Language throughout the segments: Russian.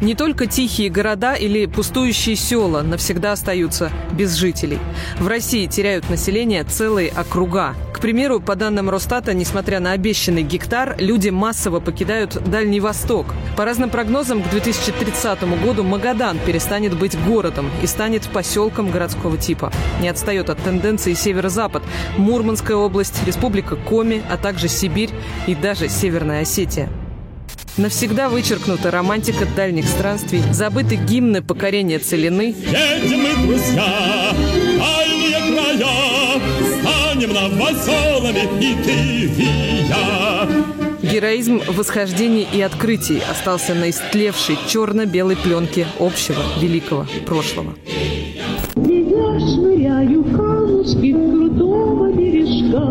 Не только тихие города или пустующие села навсегда остаются без жителей. В России теряют население целые округа. К примеру, по данным Росстата, несмотря на обещанный гектар, люди массово покидают Дальний Восток. По разным прогнозам, к 2030 году Магадан перестанет быть городом и станет поселком городского типа. Не отстает от тенденции северо-запад. Мурманская область, Республика Коми, а также Сибирь и даже Северная Осетия. Навсегда вычеркнута романтика дальних странствий, забыты гимны покорения целины. Едем мы, друзья, дальние края, станем новоселами и ты, и я. Героизм восхождений и открытий остался на истлевшей черно-белой пленке общего великого прошлого. Я швыряю камушки крутого бережка,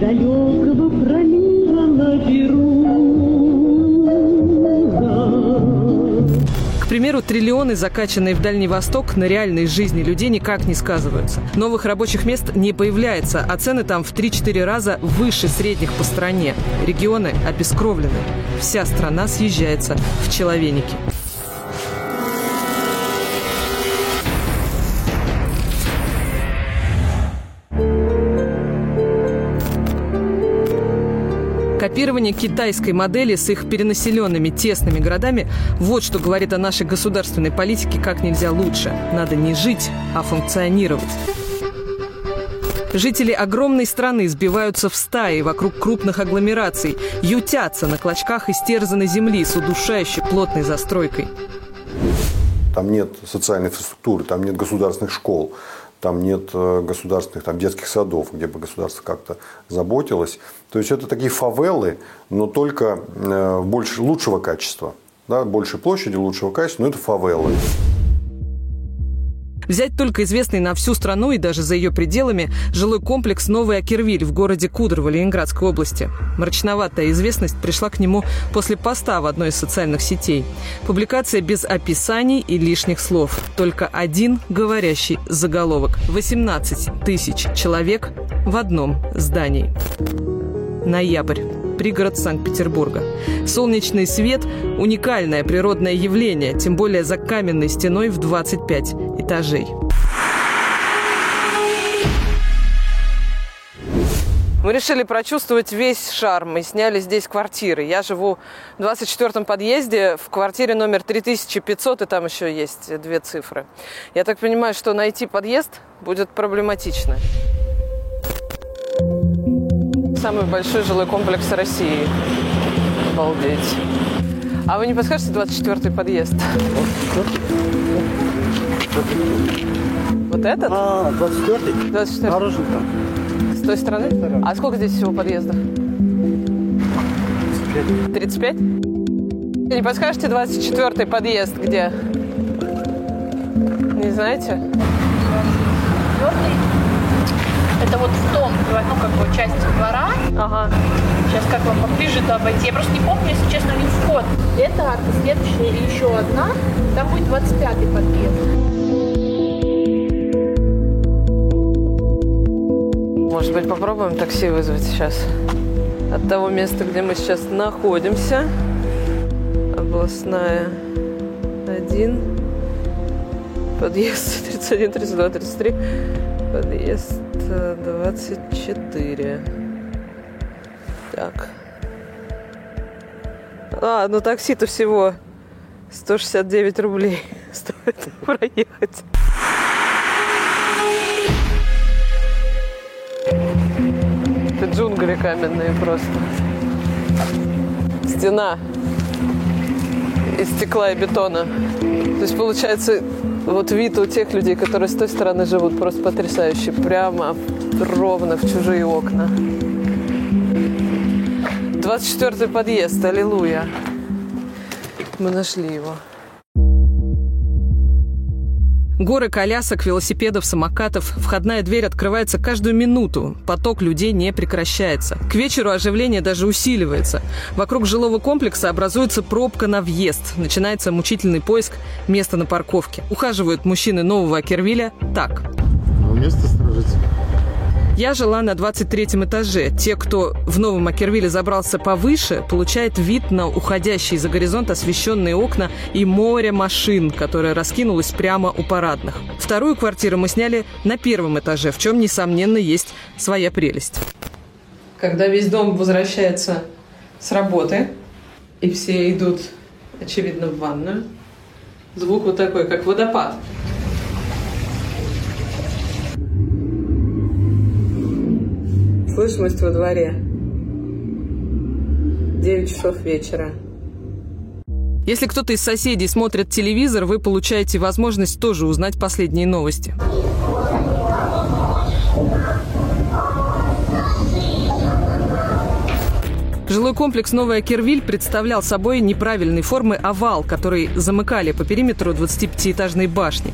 далекого пролива примеру, триллионы, закачанные в Дальний Восток, на реальной жизни людей никак не сказываются. Новых рабочих мест не появляется, а цены там в 3-4 раза выше средних по стране. Регионы обескровлены. Вся страна съезжается в человеники. Копирование китайской модели с их перенаселенными тесными городами – вот что говорит о нашей государственной политике как нельзя лучше. Надо не жить, а функционировать. Жители огромной страны сбиваются в стаи вокруг крупных агломераций, ютятся на клочках истерзанной земли с удушающей плотной застройкой. Там нет социальной инфраструктуры, там нет государственных школ, там нет э, государственных там, детских садов, где бы государство как-то заботилось. То есть это такие фавелы, но только э, больше, лучшего качества. Да, больше площади, лучшего качества, но это фавелы. Взять только известный на всю страну и даже за ее пределами жилой комплекс «Новый Акервиль» в городе Кудрово Ленинградской области. Мрачноватая известность пришла к нему после поста в одной из социальных сетей. Публикация без описаний и лишних слов. Только один говорящий заголовок. 18 тысяч человек в одном здании. Ноябрь пригород Санкт-Петербурга. Солнечный свет – уникальное природное явление, тем более за каменной стеной в 25 этажей. Мы решили прочувствовать весь шарм и сняли здесь квартиры. Я живу в 24-м подъезде, в квартире номер 3500, и там еще есть две цифры. Я так понимаю, что найти подъезд будет проблематично. Самый большой жилой комплекс России. Обалдеть. А вы не подскажете 24-й подъезд? Вот этот? А, 24-й? 24 Наружный там. С той стороны? А сколько здесь всего подъездов? 35? Не подскажете 24-й подъезд где? Не знаете? Это вот в том, ну, как бы, части двора. Ага. Сейчас как вам поближе это обойти. Я просто не помню, если честно, не вход. Это арка, следующая и еще одна. Там будет 25-й подъезд. Может быть, попробуем такси вызвать сейчас? От того места, где мы сейчас находимся. Областная 1. Подъезд 31, 32, 33. Подъезд 24. Так. А, ну такси-то всего 169 рублей стоит проехать. Это джунгли каменные просто. Стена из стекла и бетона. То есть получается вот вид у тех людей, которые с той стороны живут, просто потрясающий. Прямо ровно в чужие окна. 24-й подъезд, аллилуйя. Мы нашли его. Горы колясок, велосипедов, самокатов. Входная дверь открывается каждую минуту. Поток людей не прекращается. К вечеру оживление даже усиливается. Вокруг жилого комплекса образуется пробка на въезд. Начинается мучительный поиск места на парковке. Ухаживают мужчины нового Акервиля так. А место сторожите? Я жила на 23 этаже. Те, кто в Новом Акервилле забрался повыше, получает вид на уходящие за горизонт освещенные окна и море машин, которое раскинулось прямо у парадных. Вторую квартиру мы сняли на первом этаже, в чем, несомненно, есть своя прелесть. Когда весь дом возвращается с работы, и все идут, очевидно, в ванную, звук вот такой, как водопад. Слышимость во дворе. 9 часов вечера. Если кто-то из соседей смотрит телевизор, вы получаете возможность тоже узнать последние новости. Жилой комплекс «Новая Кервиль» представлял собой неправильной формы овал, который замыкали по периметру 25-этажной башни.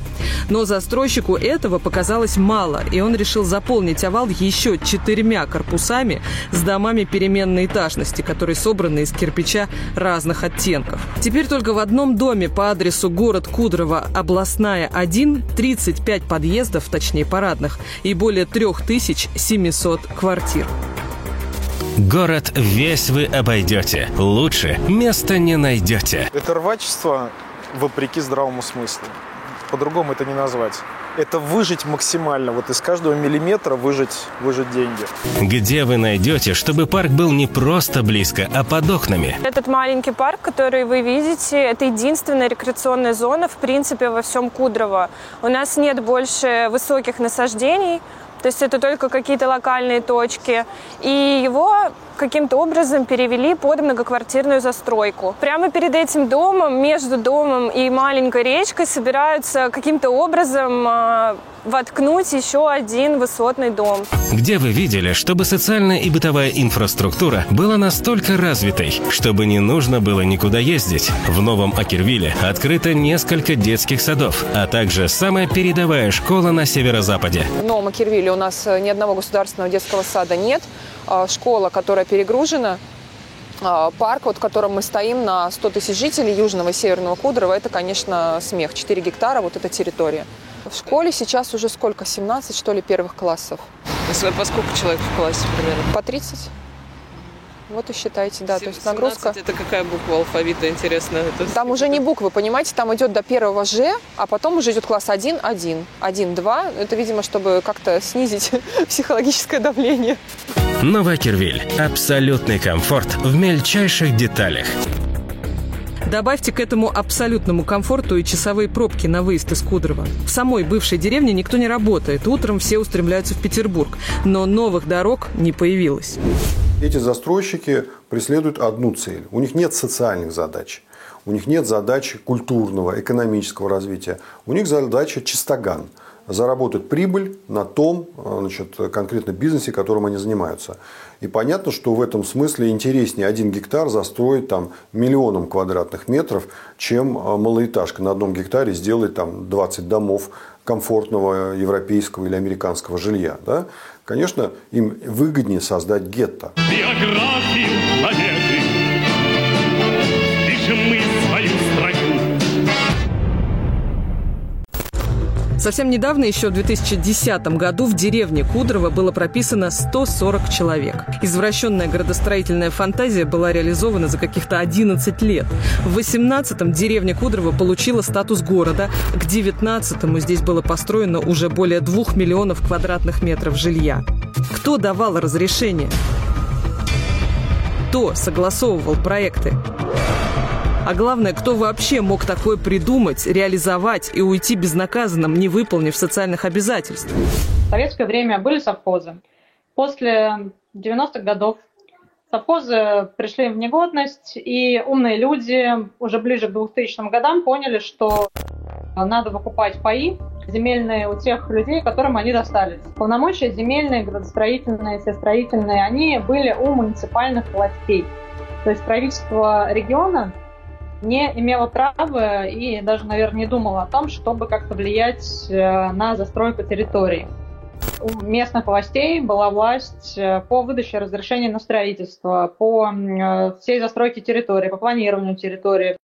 Но застройщику этого показалось мало, и он решил заполнить овал еще четырьмя корпусами с домами переменной этажности, которые собраны из кирпича разных оттенков. Теперь только в одном доме по адресу город Кудрово, областная 1, 35 подъездов, точнее парадных, и более 3700 квартир. Город весь вы обойдете. Лучше места не найдете. Это рвачество вопреки здравому смыслу. По-другому это не назвать. Это выжить максимально, вот из каждого миллиметра выжить, выжить деньги. Где вы найдете, чтобы парк был не просто близко, а под окнами? Этот маленький парк, который вы видите, это единственная рекреационная зона, в принципе, во всем Кудрово. У нас нет больше высоких насаждений, то есть это только какие-то локальные точки. И его каким-то образом перевели под многоквартирную застройку. Прямо перед этим домом, между домом и маленькой речкой собираются каким-то образом э, воткнуть еще один высотный дом. Где вы видели, чтобы социальная и бытовая инфраструктура была настолько развитой, чтобы не нужно было никуда ездить? В Новом Акервилле открыто несколько детских садов, а также самая передовая школа на северо-западе. В Новом Акервилле у нас ни одного государственного детского сада нет. Школа, которая перегружена, парк, вот, в котором мы стоим на 100 тысяч жителей Южного и Северного Кудрова, это, конечно, смех. 4 гектара, вот эта территория. В школе сейчас уже сколько? 17, что ли, первых классов? По сколько человек в классе примерно? По 30. Вот и считайте, да, то есть нагрузка. это какая буква алфавита, интересно? Это... Там уже не буквы, понимаете, там идет до первого Ж, а потом уже идет класс 1, 1, 1, 2. Это, видимо, чтобы как-то снизить психологическое давление. Новакервиль. Абсолютный комфорт в мельчайших деталях. Добавьте к этому абсолютному комфорту и часовые пробки на выезд из Кудрово. В самой бывшей деревне никто не работает. Утром все устремляются в Петербург. Но новых дорог не появилось. Эти застройщики преследуют одну цель. У них нет социальных задач. У них нет задачи культурного, экономического развития. У них задача чистоган – заработать прибыль на том значит, конкретно бизнесе, которым они занимаются. И понятно, что в этом смысле интереснее один гектар застроить там миллионом квадратных метров, чем малоэтажка на одном гектаре сделать там 20 домов комфортного европейского или американского жилья. Да? Конечно, им выгоднее создать гетто. Биографию Совсем недавно, еще в 2010 году, в деревне Кудрово было прописано 140 человек. Извращенная градостроительная фантазия была реализована за каких-то 11 лет. В 18-м деревня Кудрово получила статус города. К 19-му здесь было построено уже более 2 миллионов квадратных метров жилья. Кто давал разрешение? Кто согласовывал проекты? А главное, кто вообще мог такое придумать, реализовать и уйти безнаказанным, не выполнив социальных обязательств? В советское время были совхозы. После 90-х годов совхозы пришли в негодность, и умные люди уже ближе к 2000 годам поняли, что надо выкупать паи земельные у тех людей, которым они достались. Полномочия земельные, градостроительные, все строительные, они были у муниципальных властей. То есть правительство региона не имела права и даже, наверное, не думала о том, чтобы как-то влиять э, на застройку территории. У местных властей была власть э, по выдаче разрешений на строительство, по э, всей застройке территории, по планированию территории.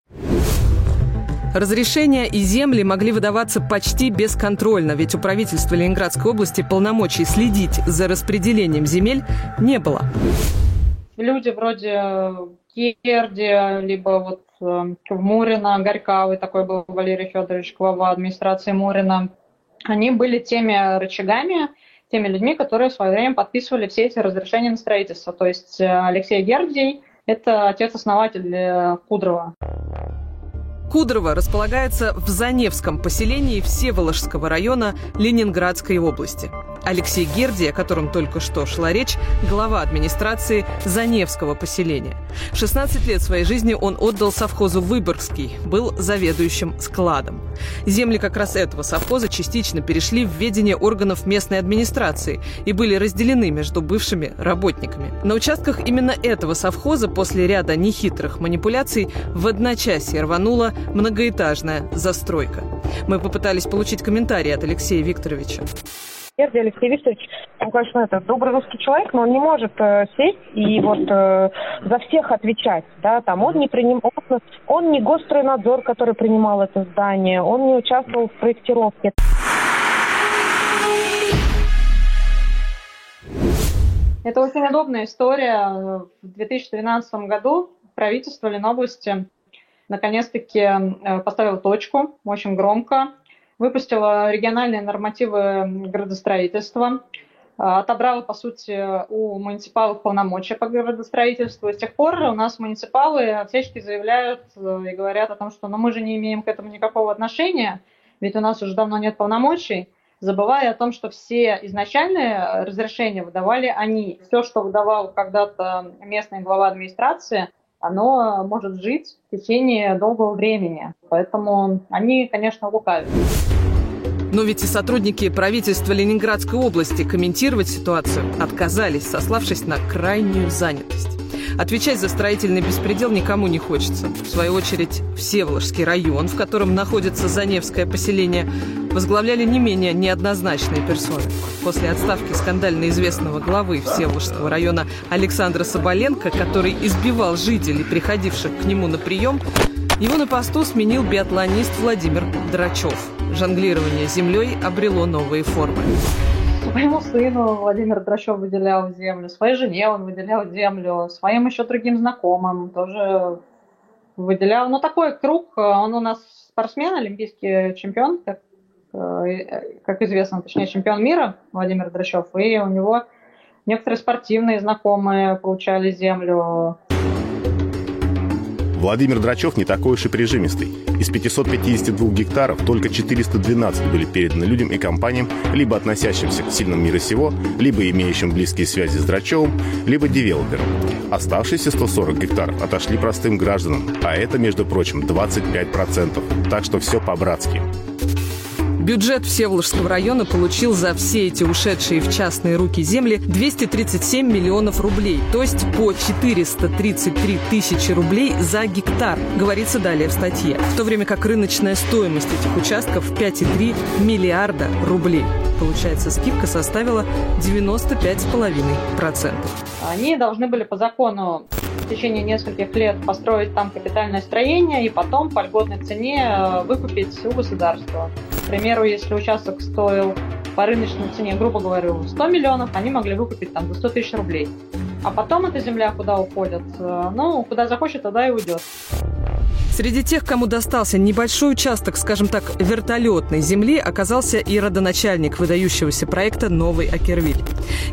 Разрешения и земли могли выдаваться почти бесконтрольно, ведь у правительства Ленинградской области полномочий следить за распределением земель не было. Люди вроде Керди, либо вот в Мурино, Горькавый, такой был Валерий Федорович, глава администрации Мурина, они были теми рычагами, теми людьми, которые в свое время подписывали все эти разрешения на строительство. То есть э, Алексей Гердий – это отец-основатель э, Кудрова. Кудрово располагается в Заневском поселении Всеволожского района Ленинградской области. Алексей Герди, о котором только что шла речь, глава администрации Заневского поселения. 16 лет своей жизни он отдал совхозу Выборгский, был заведующим складом. Земли как раз этого совхоза частично перешли в ведение органов местной администрации и были разделены между бывшими работниками. На участках именно этого совхоза после ряда нехитрых манипуляций в одночасье рванула многоэтажная застройка. Мы попытались получить комментарий от Алексея Викторовича. Гердий Алексей Викторович, он, конечно, это добрый русский человек, но он не может э, сесть и вот э, за всех отвечать, да, там он не приним, он, он не Госстройнадзор, который принимал это здание, он не участвовал в проектировке. Это очень удобная история. В 2012 году правительство Ленобласти наконец-таки э, поставило точку очень громко выпустила региональные нормативы градостроительства, а, отобрала, по сути, у муниципалов полномочия по градостроительству. С тех пор у нас муниципалы всячески заявляют э, и говорят о том, что ну, мы же не имеем к этому никакого отношения, ведь у нас уже давно нет полномочий, забывая о том, что все изначальные разрешения выдавали они. Все, что выдавал когда-то местный глава администрации, оно может жить в течение долгого времени. Поэтому они, конечно, лукавят. Но ведь и сотрудники правительства Ленинградской области комментировать ситуацию отказались, сославшись на крайнюю занятость. Отвечать за строительный беспредел никому не хочется. В свою очередь, Всеволожский район, в котором находится Заневское поселение, возглавляли не менее неоднозначные персоны. После отставки скандально известного главы Всеволожского района Александра Соболенко, который избивал жителей, приходивших к нему на прием, его на посту сменил биатлонист Владимир Драчев. Жонглирование землей обрело новые формы. Своему сыну Владимир Драчев выделял землю, своей жене он выделял землю, своим еще другим знакомым тоже выделял. Но такой круг, он у нас спортсмен, олимпийский чемпион, как, э, как известно, точнее чемпион мира Владимир Драчев, и у него некоторые спортивные знакомые получали землю. Владимир Драчев не такой уж и прижимистый. Из 552 гектаров только 412 были переданы людям и компаниям, либо относящимся к сильным мира сего, либо имеющим близкие связи с Драчевым, либо девелоперам. Оставшиеся 140 гектаров отошли простым гражданам, а это, между прочим, 25%. Так что все по-братски. Бюджет Всеволожского района получил за все эти ушедшие в частные руки земли 237 миллионов рублей, то есть по 433 тысячи рублей за гектар, говорится далее в статье. В то время как рыночная стоимость этих участков 5,3 миллиарда рублей. Получается, скидка составила 95,5%. Они должны были по закону в течение нескольких лет построить там капитальное строение и потом по льготной цене э, выкупить у государства. Примеру, если участок стоил по рыночной цене, грубо говоря, 100 миллионов, они могли выкупить там за 100 тысяч рублей. А потом эта земля куда уходит? Э, ну, куда захочет, туда и уйдет. Среди тех, кому достался небольшой участок, скажем так, вертолетной земли, оказался и родоначальник выдающегося проекта «Новый Акервиль».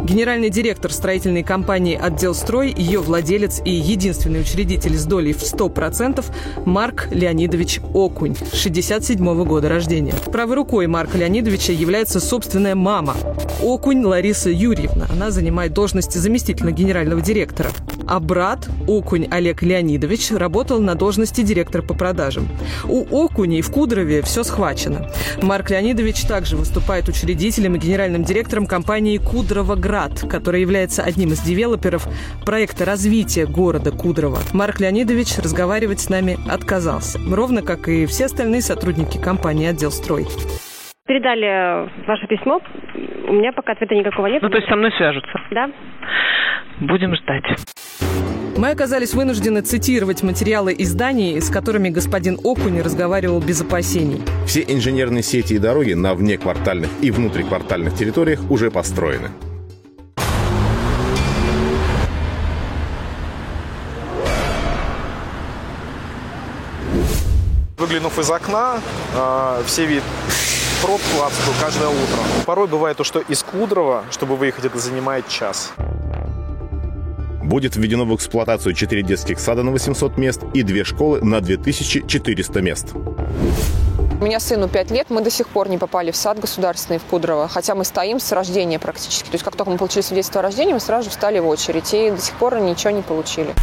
Генеральный директор строительной компании «Отделстрой», ее владелец и единственный учредитель с долей в 100% Марк Леонидович Окунь, 67 года рождения. Правой рукой Марка Леонидовича является собственная мама Окунь Лариса Юрьевна. Она занимает должность заместителя генерального директора. А брат Окунь Олег Леонидович работал на должности директора по продажам. У Окуней в Кудрове все схвачено. Марк Леонидович также выступает учредителем и генеральным директором компании «Кудровоград», которая является одним из девелоперов проекта развития города Кудрово. Марк Леонидович разговаривать с нами отказался, ровно как и все остальные сотрудники компании «Отдел строй». Передали ваше письмо. У меня пока ответа никакого нет. Ну, то есть со мной свяжутся? Да. Будем ждать. Мы оказались вынуждены цитировать материалы изданий, с которыми господин Окуни разговаривал без опасений. Все инженерные сети и дороги на внеквартальных и внутриквартальных территориях уже построены. Выглянув из окна, э, все видят пробку адскую каждое утро. Порой бывает то, что из Кудрова, чтобы выехать, это занимает час. Будет введено в эксплуатацию 4 детских сада на 800 мест и 2 школы на 2400 мест. У меня сыну 5 лет, мы до сих пор не попали в сад государственный в Кудрово, хотя мы стоим с рождения практически. То есть как только мы получили свидетельство о рождении, мы сразу же встали в очередь и до сих пор ничего не получили.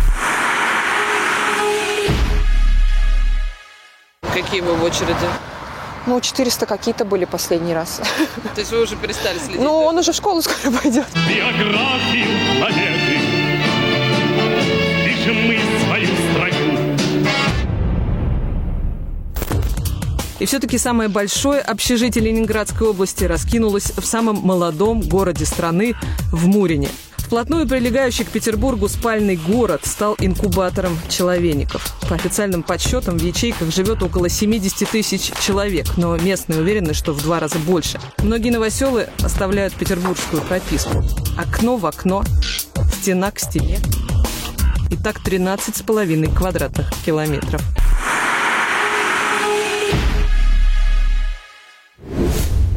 Какие вы в очереди? Ну, 400 какие-то были последний раз. То есть вы уже перестали следить? Ну, он уже в школу скоро пойдет. Биографию планеты Пишем мы свою строку И все-таки самое большое общежитие Ленинградской области раскинулось в самом молодом городе страны, в Мурине. Вплотную прилегающий к Петербургу спальный город стал инкубатором человеников. По официальным подсчетам в ячейках живет около 70 тысяч человек, но местные уверены, что в два раза больше. Многие новоселы оставляют петербургскую прописку. Окно в окно, стена к стене. И так 13,5 квадратных километров.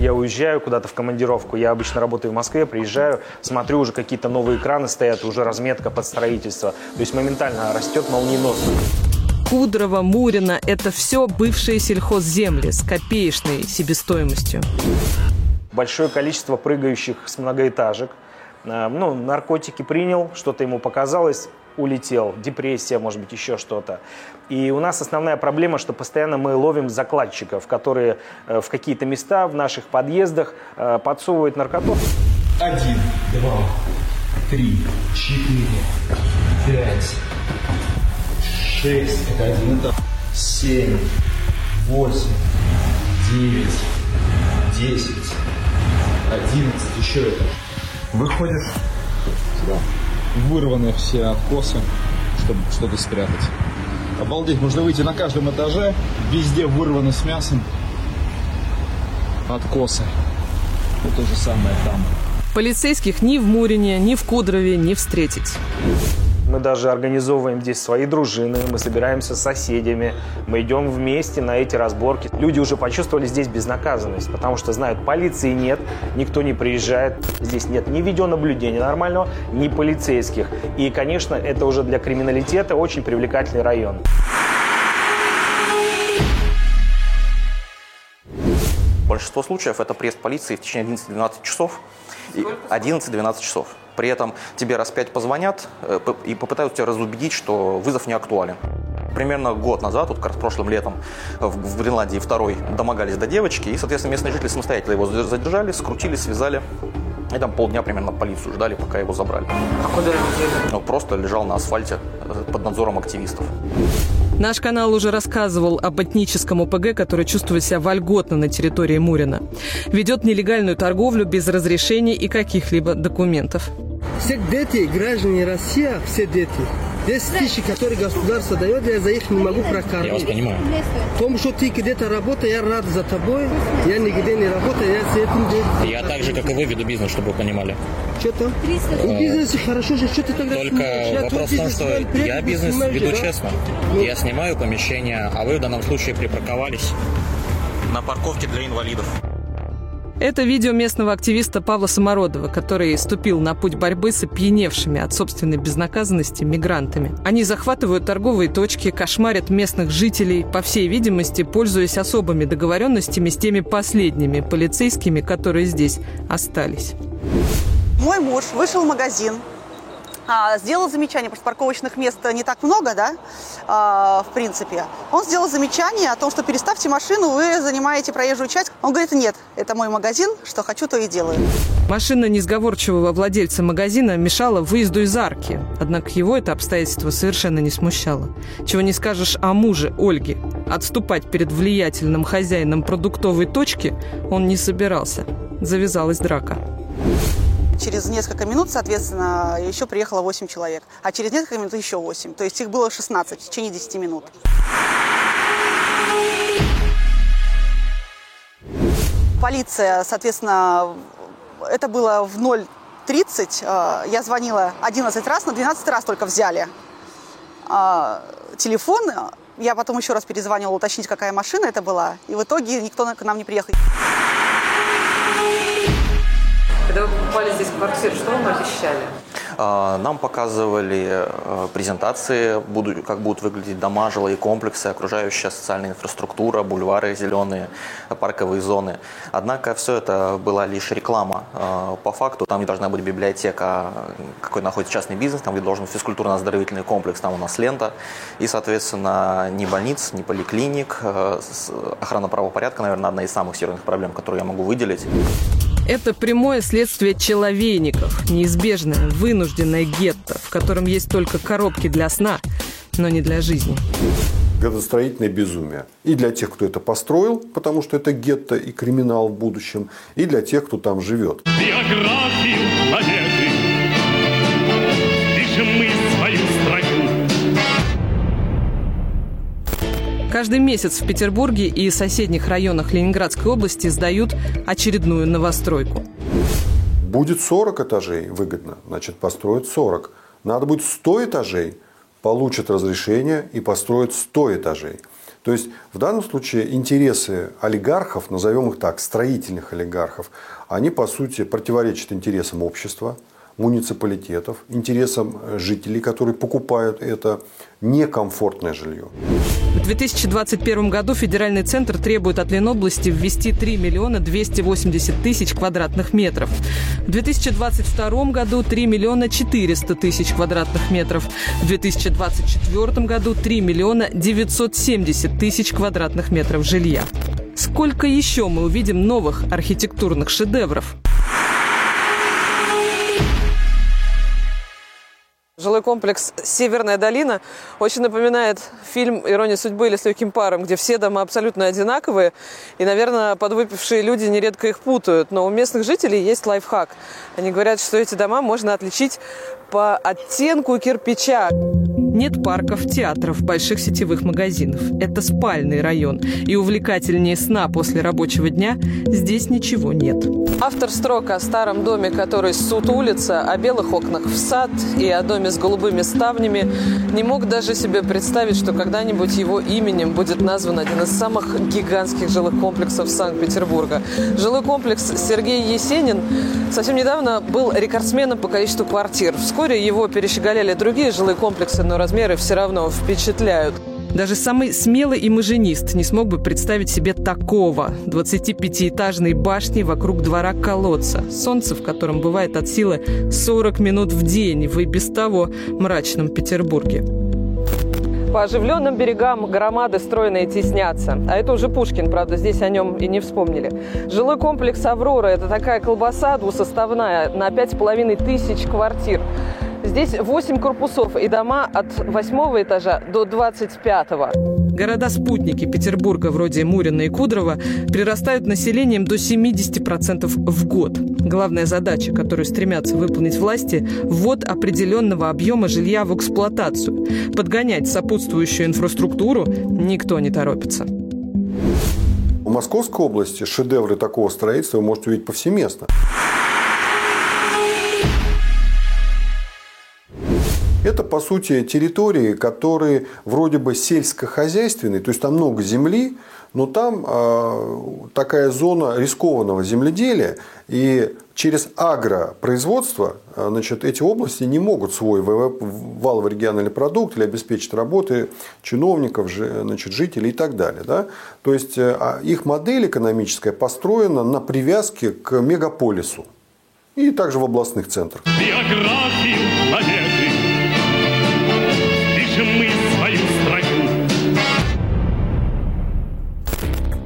Я уезжаю куда-то в командировку, я обычно работаю в Москве, приезжаю, смотрю, уже какие-то новые экраны стоят, уже разметка под строительство. То есть моментально растет молниеносно. Кудрово, Мурино – это все бывшие сельхозземли с копеечной себестоимостью. Большое количество прыгающих с многоэтажек. Э, Ну, наркотики принял, что-то ему показалось, улетел. Депрессия, может быть, еще что-то. И у нас основная проблема, что постоянно мы ловим закладчиков, которые э, в какие-то места в наших подъездах э, подсовывают наркоту. Один, два, три, четыре, пять, шесть, это один этап, семь, восемь, девять, десять, одиннадцать, еще это. Выходит сюда. Вырваны все откосы, чтобы что-то спрятать. Обалдеть, можно выйти на каждом этаже, везде вырваны с мясом откосы. И то же самое там. Полицейских ни в Мурине, ни в Кудрове не встретить. Мы даже организовываем здесь свои дружины, мы собираемся с соседями, мы идем вместе на эти разборки. Люди уже почувствовали здесь безнаказанность, потому что знают, полиции нет, никто не приезжает, здесь нет ни видеонаблюдения нормального, ни полицейских. И, конечно, это уже для криминалитета очень привлекательный район. Большинство случаев это приезд полиции в течение 11-12 часов. И 11-12 часов. При этом тебе раз пять позвонят э, и попытаются тебя разубедить, что вызов не актуален. Примерно год назад, вот как раз прошлым летом, в, Гренландии второй домогались до девочки, и, соответственно, местные жители самостоятельно его задержали, скрутили, связали. И там полдня примерно полицию ждали, пока его забрали. А куда его? Он просто лежал на асфальте э, под надзором активистов. Наш канал уже рассказывал об этническом ОПГ, который чувствует себя вольготно на территории Мурина. Ведет нелегальную торговлю без разрешений и каких-либо документов. Все дети, граждане России, все дети. 10 тысяч, которые государство дает, я за их не могу прокормить. Я вас понимаю. Потому что ты где-то работаешь, я рад за тобой. Я нигде не работаю, я с этим делаю. Я так же, как и вы, веду бизнес, чтобы вы понимали. Что там? Ну, бизнес хорошо же, что ты тогда Только снимаешь? Вопрос в том, что я бизнес веду да? честно. Ну. Я снимаю помещение, а вы в данном случае припарковались на парковке для инвалидов. Это видео местного активиста Павла Самородова, который ступил на путь борьбы с опьяневшими от собственной безнаказанности мигрантами. Они захватывают торговые точки, кошмарят местных жителей, по всей видимости, пользуясь особыми договоренностями с теми последними полицейскими, которые здесь остались. Мой муж вышел в магазин, сделал замечание, потому что парковочных мест не так много, да, а, в принципе. Он сделал замечание о том, что переставьте машину, вы занимаете проезжую часть. Он говорит, нет, это мой магазин, что хочу, то и делаю. Машина несговорчивого владельца магазина мешала выезду из арки. Однако его это обстоятельство совершенно не смущало. Чего не скажешь о муже Ольги. Отступать перед влиятельным хозяином продуктовой точки он не собирался. Завязалась драка. Через несколько минут, соответственно, еще приехало 8 человек, а через несколько минут еще 8. То есть их было 16 в течение 10 минут. Полиция, соответственно, это было в 0.30. э, Я звонила 11 раз, но 12 раз только взяли а, телефон. Я потом еще раз перезвонила уточнить, какая машина это была. И в итоге никто на- к нам не приехал. Покупали здесь квартиру, что вам обещали? А, Нам показывали э, презентации, как будут выглядеть дома, жилые комплексы, окружающая социальная инфраструктура, бульвары зеленые, парковые зоны. Однако все это была лишь реклама. Э, По факту там не должна быть библиотека, какой находится частный бизнес, там где должен быть физкультурно-оздоровительный комплекс, там у нас лента. И, соответственно, ни больниц, ни поликлиник. Э, Охрана правопорядка, наверное, одна из самых серьезных проблем, которые я могу выделить. Это прямое следствие человейников, неизбежное, вынужденное гетто, в котором есть только коробки для сна, но не для жизни. Градостроительное безумие. И для тех, кто это построил, потому что это гетто и криминал в будущем, и для тех, кто там живет. Биографию Каждый месяц в Петербурге и соседних районах Ленинградской области сдают очередную новостройку. Будет 40 этажей выгодно, значит построят 40. Надо будет 100 этажей, получат разрешение и построят 100 этажей. То есть в данном случае интересы олигархов, назовем их так, строительных олигархов, они по сути противоречат интересам общества, муниципалитетов, интересам жителей, которые покупают это некомфортное жилье. В 2021 году федеральный центр требует от Ленобласти ввести 3 миллиона 280 тысяч квадратных метров. В 2022 году 3 миллиона 400 тысяч квадратных метров. В 2024 году 3 миллиона 970 тысяч квадратных метров жилья. Сколько еще мы увидим новых архитектурных шедевров? Жилой комплекс «Северная долина» очень напоминает фильм «Ирония судьбы» или «С легким паром», где все дома абсолютно одинаковые, и, наверное, подвыпившие люди нередко их путают. Но у местных жителей есть лайфхак. Они говорят, что эти дома можно отличить по оттенку кирпича. Нет парков, театров, больших сетевых магазинов. Это спальный район. И увлекательнее сна после рабочего дня здесь ничего нет. Автор строк о старом доме, который суд улица, о белых окнах в сад и о доме с голубыми ставнями, не мог даже себе представить, что когда-нибудь его именем будет назван один из самых гигантских жилых комплексов Санкт-Петербурга. Жилой комплекс Сергей Есенин совсем недавно был рекордсменом по количеству квартир. Вскоре его перещеголяли другие жилые комплексы, но размеры все равно впечатляют. Даже самый смелый имажинист не смог бы представить себе такого 25-этажной башни вокруг двора колодца, солнце в котором бывает от силы 40 минут в день в и без того мрачном Петербурге. По оживленным берегам громады стройные теснятся. А это уже Пушкин, правда, здесь о нем и не вспомнили. Жилой комплекс «Аврора» – это такая колбаса двусоставная на пять с половиной тысяч квартир. Здесь 8 корпусов и дома от 8 этажа до 25 -го. Города-спутники Петербурга, вроде Мурина и Кудрова, прирастают населением до 70% в год. Главная задача, которую стремятся выполнить власти – ввод определенного объема жилья в эксплуатацию. Подгонять сопутствующую инфраструктуру никто не торопится. В Московской области шедевры такого строительства вы можете увидеть повсеместно. Это, по сути, территории, которые вроде бы сельскохозяйственные, то есть там много земли, но там э, такая зона рискованного земледелия, и через агропроизводство э, значит, эти области не могут свой ВВП, валовый региональный продукт или обеспечить работы чиновников, значит, жителей и так далее. Да? То есть э, а их модель экономическая построена на привязке к мегаполису и также в областных центрах. Биографию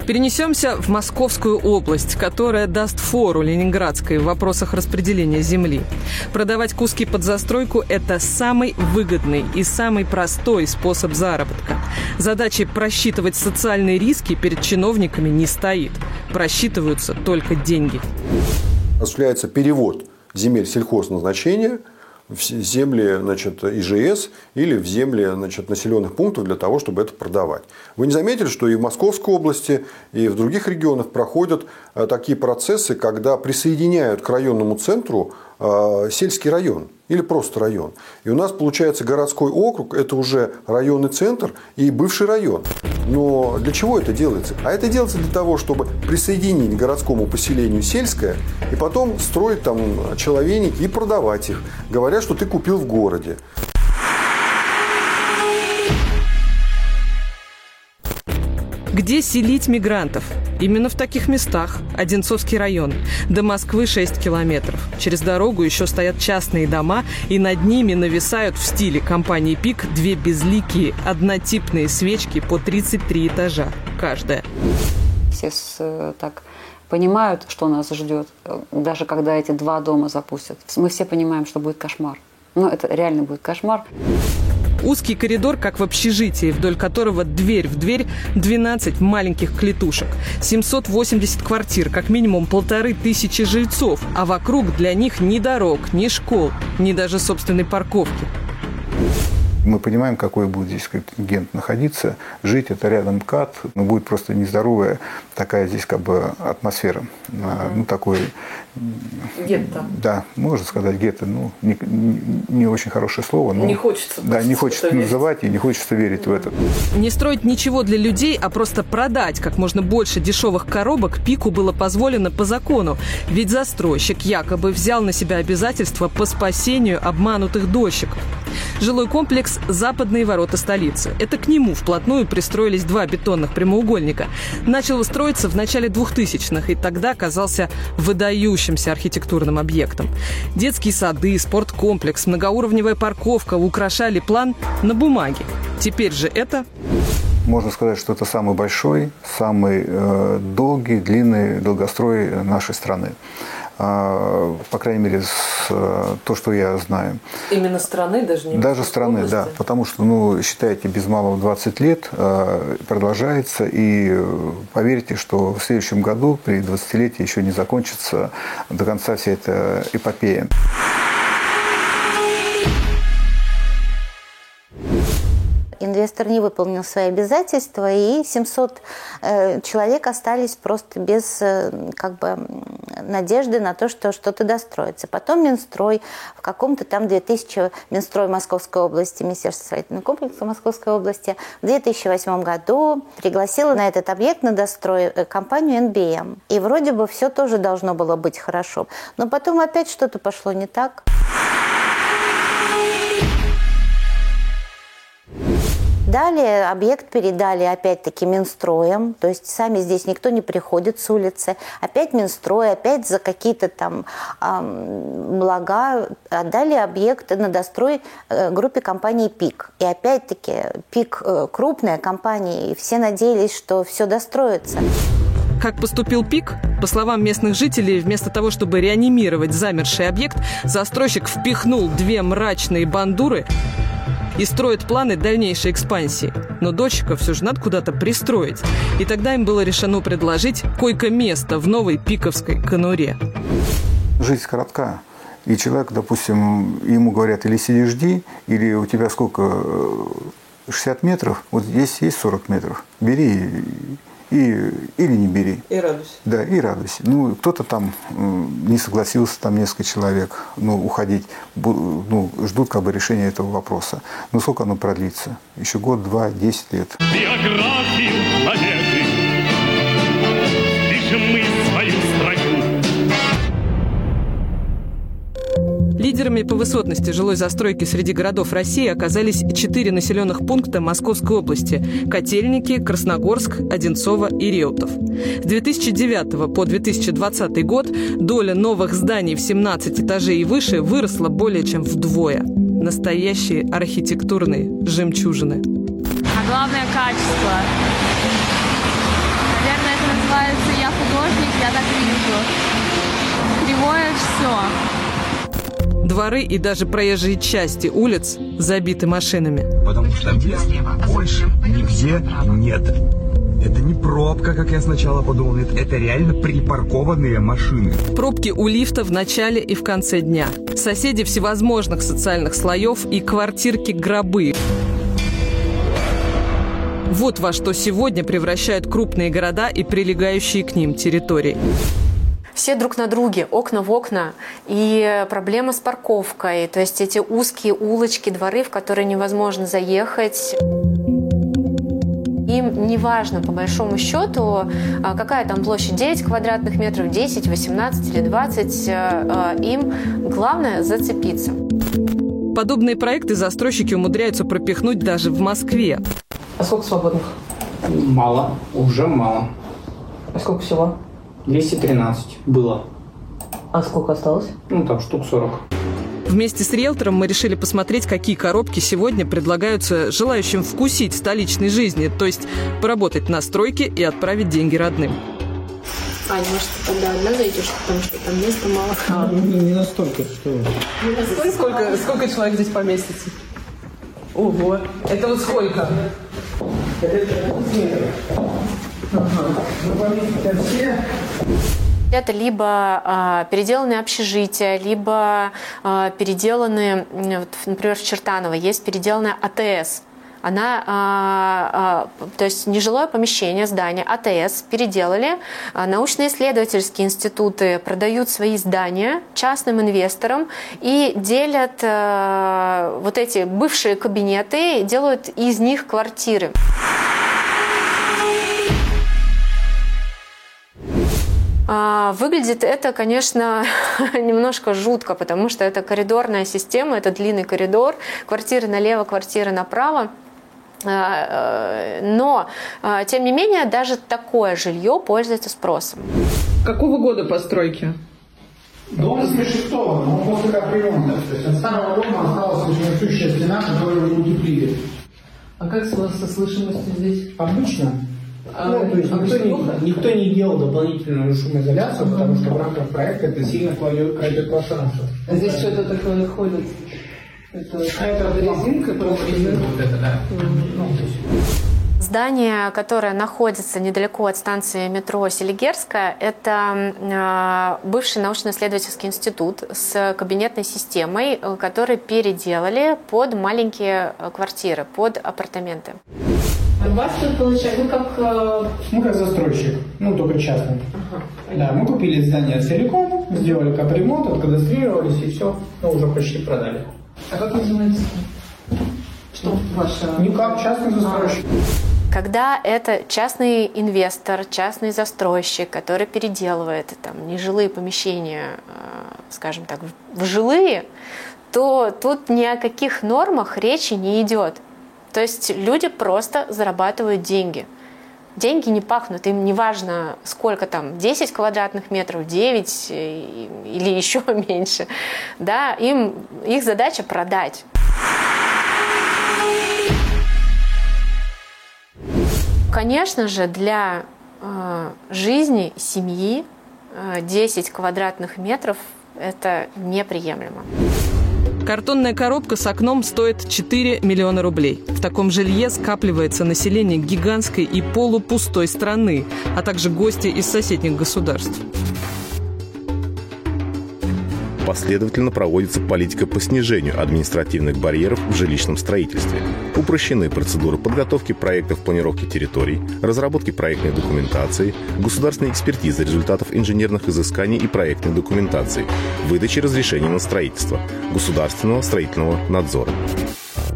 Перенесемся в Московскую область, которая даст фору Ленинградской в вопросах распределения земли. Продавать куски под застройку – это самый выгодный и самый простой способ заработка. Задачи просчитывать социальные риски перед чиновниками не стоит. Просчитываются только деньги. осуществляется перевод земель сельхозназначения в земли значит, ИЖС или в земли значит, населенных пунктов для того, чтобы это продавать. Вы не заметили, что и в Московской области, и в других регионах проходят э, такие процессы, когда присоединяют к районному центру сельский район или просто район. И у нас получается городской округ, это уже районный центр и бывший район. Но для чего это делается? А это делается для того, чтобы присоединить к городскому поселению сельское и потом строить там человеники и продавать их, говоря, что ты купил в городе. Где селить мигрантов? Именно в таких местах. Одинцовский район. До Москвы 6 километров. Через дорогу еще стоят частные дома, и над ними нависают в стиле компании «Пик» две безликие однотипные свечки по 33 этажа каждая. Все с, э, так понимают, что нас ждет, даже когда эти два дома запустят. Мы все понимаем, что будет кошмар. Но это реально будет кошмар. Узкий коридор, как в общежитии, вдоль которого дверь в дверь 12 маленьких клетушек. 780 квартир, как минимум полторы тысячи жильцов, а вокруг для них ни дорог, ни школ, ни даже собственной парковки. Мы понимаем, какой будет здесь контингент находиться. Жить это рядом КАТ, но будет просто нездоровая такая здесь как бы атмосфера. Uh-huh. Ну, такой... Гетто. Да, можно сказать гетто. Ну, не, не очень хорошее слово. Но, не хочется. Да, не хочется называть и не хочется верить в это. Не строить ничего для людей, а просто продать как можно больше дешевых коробок Пику было позволено по закону. Ведь застройщик якобы взял на себя обязательства по спасению обманутых дольщиков. Жилой комплекс «Западные ворота столицы». Это к нему вплотную пристроились два бетонных прямоугольника. Начал строиться в начале 2000-х и тогда казался выдающимся архитектурным объектом. Детские сады, спорткомплекс, многоуровневая парковка украшали план на бумаге. Теперь же это можно сказать, что это самый большой, самый э, долгий, длинный долгострой нашей страны. А, по крайней мере, с, э, то, что я знаю. Именно страны, даже не Даже страны, области. да. Потому что, ну, считайте, без малого 20 лет э, продолжается. И э, поверьте, что в следующем году, при 20-летии, еще не закончится до конца вся эта эпопея. Инвестор не выполнил свои обязательства, и 700 э, человек остались просто без э, как бы, надежды на то, что что-то достроится. Потом Минстрой в каком-то там 2000, Минстрой Московской области, Министерство строительного комплекса Московской области в 2008 году пригласила на этот объект на дострой э, компанию NBM. И вроде бы все тоже должно было быть хорошо. Но потом опять что-то пошло не так. Далее объект передали опять-таки Минстроем, то есть сами здесь никто не приходит с улицы. Опять Минстрой, опять за какие-то там эм, блага отдали объект на дострой э, группе компании ПИК. И опять-таки ПИК э, крупная компания, и все надеялись, что все достроится. Как поступил ПИК? По словам местных жителей, вместо того, чтобы реанимировать замерший объект, застройщик впихнул две мрачные бандуры и строят планы дальнейшей экспансии. Но дочеков все же надо куда-то пристроить. И тогда им было решено предложить койко-место в новой пиковской конуре. Жизнь коротка. И человек, допустим, ему говорят, или сиди, жди, или у тебя сколько, 60 метров, вот здесь есть 40 метров, бери и, или не бери. И радуйся. Да, и радуйся. Ну, кто-то там не согласился, там несколько человек, ну, уходить, ну, ждут как бы решения этого вопроса. Но сколько оно продлится? Еще год, два, десять лет. Биографию Лидерами по высотности жилой застройки среди городов России оказались четыре населенных пункта Московской области – Котельники, Красногорск, Одинцово и Реутов. С 2009 по 2020 год доля новых зданий в 17 этажей и выше выросла более чем вдвое. Настоящие архитектурные жемчужины. А главное – качество. Наверное, это называется «я художник, я так вижу». Кривое все. Дворы и даже проезжие части улиц забиты машинами. Потому что мест больше нигде нет. Это не про пробка, как я сначала подумал. Нет, это реально припаркованные машины. Пробки у лифта в начале и в конце дня. Соседи всевозможных социальных слоев и квартирки-гробы. Вот во что сегодня превращают крупные города и прилегающие к ним территории. Все друг на друге, окна в окна. И проблема с парковкой. То есть эти узкие улочки, дворы, в которые невозможно заехать. Им не важно, по большому счету, а, какая там площадь 9 квадратных метров, 10, 18 или 20. А, им главное зацепиться. Подобные проекты застройщики умудряются пропихнуть даже в Москве. А сколько свободных? Мало, уже мало. А сколько всего? 213 было. А сколько осталось? Ну, там штук 40. Вместе с риэлтором мы решили посмотреть, какие коробки сегодня предлагаются желающим вкусить столичной жизни, то есть поработать на стройке и отправить деньги родным. Ань, может, тогда одна зайдешь, потому что там места мало. А, не, не настолько, что Не настолько сколько, сколько человек здесь поместится? Ого, это вот сколько? Это либо э, переделанные общежития, либо э, переделанные, вот, например, в Чертаново есть переделанная АТС. Она, а, а, то есть нежилое помещение, здание АТС переделали. А, научно-исследовательские институты продают свои здания частным инвесторам и делят а, вот эти бывшие кабинеты, делают из них квартиры. Выглядит это, конечно, немножко жутко, потому что это коридорная система, это длинный коридор, квартиры налево, квартиры направо. А, э, Но, а, тем не менее, даже такое жилье пользуется спросом. Какого года постройки? Дом 86-го, но после капремонта. То есть от старого дома осталась несущая стена, которую вы утеплили. А как с- со слышимостью здесь? Обычно. А, ну, то есть а никто, не, никто не делал дополнительную шумоизоляцию, потому что в рамках проекта это сильно кладет, крадет пространство. А здесь что-то такое ходит? Это, А это резинка просто, да? Вот это, да. Ну, Здание, которое находится недалеко от станции метро Селигерская, это э, бывший научно-исследовательский институт с кабинетной системой, э, который переделали под маленькие э, квартиры, под апартаменты. А у вас тут получается, вы как... э, Мы как застройщик, ну только частный. Да, мы купили здание целиком, сделали капремонт, откадастрировались и все, ну уже почти продали. А как называется? Что ваша... Никак, частный застройщик. Когда это частный инвестор, частный застройщик, который переделывает там, нежилые помещения, э, скажем так, в жилые, то тут ни о каких нормах речи не идет. То есть люди просто зарабатывают деньги. Деньги не пахнут, им не важно, сколько там, 10 квадратных метров, 9 э, или еще меньше. Да, им, их задача продать. Конечно же, для э, жизни семьи э, 10 квадратных метров это неприемлемо. Картонная коробка с окном стоит 4 миллиона рублей. В таком жилье скапливается население гигантской и полупустой страны, а также гости из соседних государств. Последовательно проводится политика по снижению административных барьеров в жилищном строительстве. Упрощены процедуры подготовки проектов планировки территорий, разработки проектной документации, государственной экспертизы результатов инженерных изысканий и проектной документации, выдачи разрешений на строительство, государственного строительного надзора.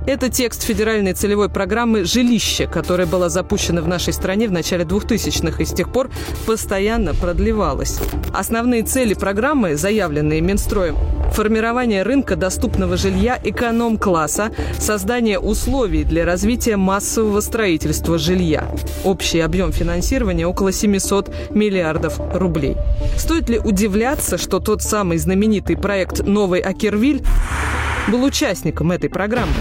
Это текст федеральной целевой программы «Жилище», которая была запущена в нашей стране в начале 2000-х и с тех пор постоянно продлевалась. Основные цели программы, заявленные Минстроем, формирование рынка доступного жилья эконом-класса, создание условий для развития массового строительства жилья. Общий объем финансирования около 700 миллиардов рублей. Стоит ли удивляться, что тот самый знаменитый проект «Новый Акервиль» был участником этой программы?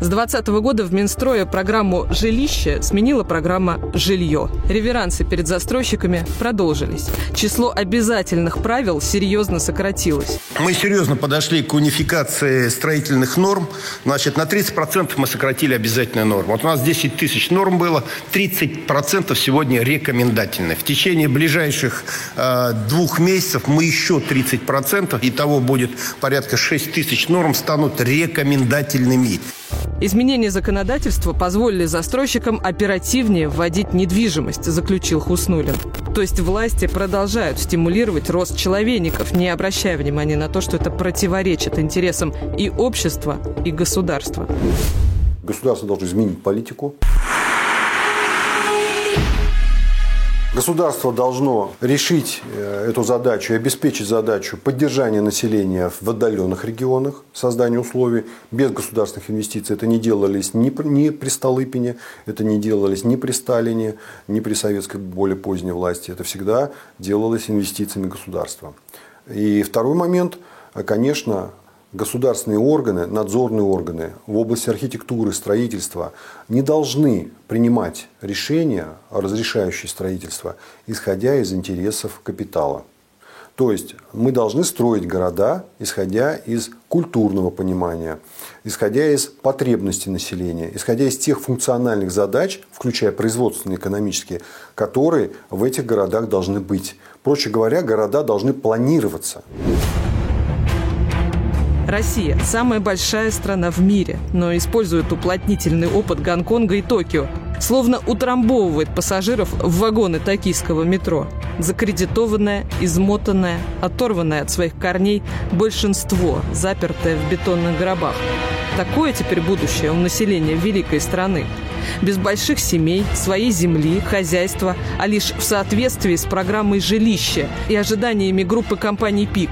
С 2020 года в Минстрое программу «Жилище» сменила программа «Жилье». Реверансы перед застройщиками продолжились. Число обязательных правил серьезно сократилось. Мы серьезно подошли к унификации строительных норм. Значит, на 30% мы сократили обязательные нормы. Вот у нас 10 тысяч норм было, 30% сегодня рекомендательные. В течение ближайших э, двух месяцев мы еще 30%, итого будет порядка 6 тысяч норм станут рекомендательными. Изменения законодательства позволили застройщикам оперативнее вводить недвижимость, заключил Хуснулин. То есть власти продолжают стимулировать рост человейников, не обращая внимания на то, что это противоречит интересам и общества, и государства. Государство должно изменить политику. Государство должно решить э, эту задачу и обеспечить задачу поддержания населения в отдаленных регионах, создания условий. Без государственных инвестиций это не делались ни при, ни при Столыпине, это не делались ни при Сталине, ни при советской более поздней власти. Это всегда делалось инвестициями государства. И второй момент, конечно, государственные органы, надзорные органы в области архитектуры, строительства не должны принимать решения, разрешающие строительство, исходя из интересов капитала. То есть мы должны строить города, исходя из культурного понимания, исходя из потребностей населения, исходя из тех функциональных задач, включая производственные, экономические, которые в этих городах должны быть. Проще говоря, города должны планироваться. Россия – самая большая страна в мире, но использует уплотнительный опыт Гонконга и Токио. Словно утрамбовывает пассажиров в вагоны токийского метро. Закредитованное, измотанное, оторванное от своих корней большинство, запертое в бетонных гробах. Такое теперь будущее у населения великой страны. Без больших семей, своей земли, хозяйства, а лишь в соответствии с программой жилища и ожиданиями группы компаний «Пик».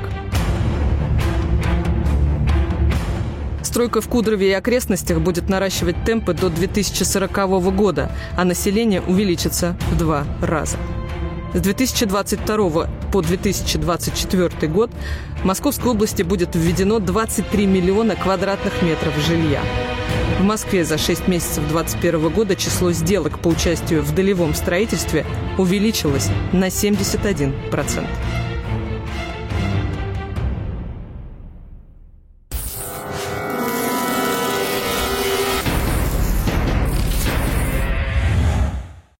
Стройка в Кудрове и окрестностях будет наращивать темпы до 2040 года, а население увеличится в два раза. С 2022 по 2024 год в Московской области будет введено 23 миллиона квадратных метров жилья. В Москве за 6 месяцев 2021 года число сделок по участию в долевом строительстве увеличилось на 71%.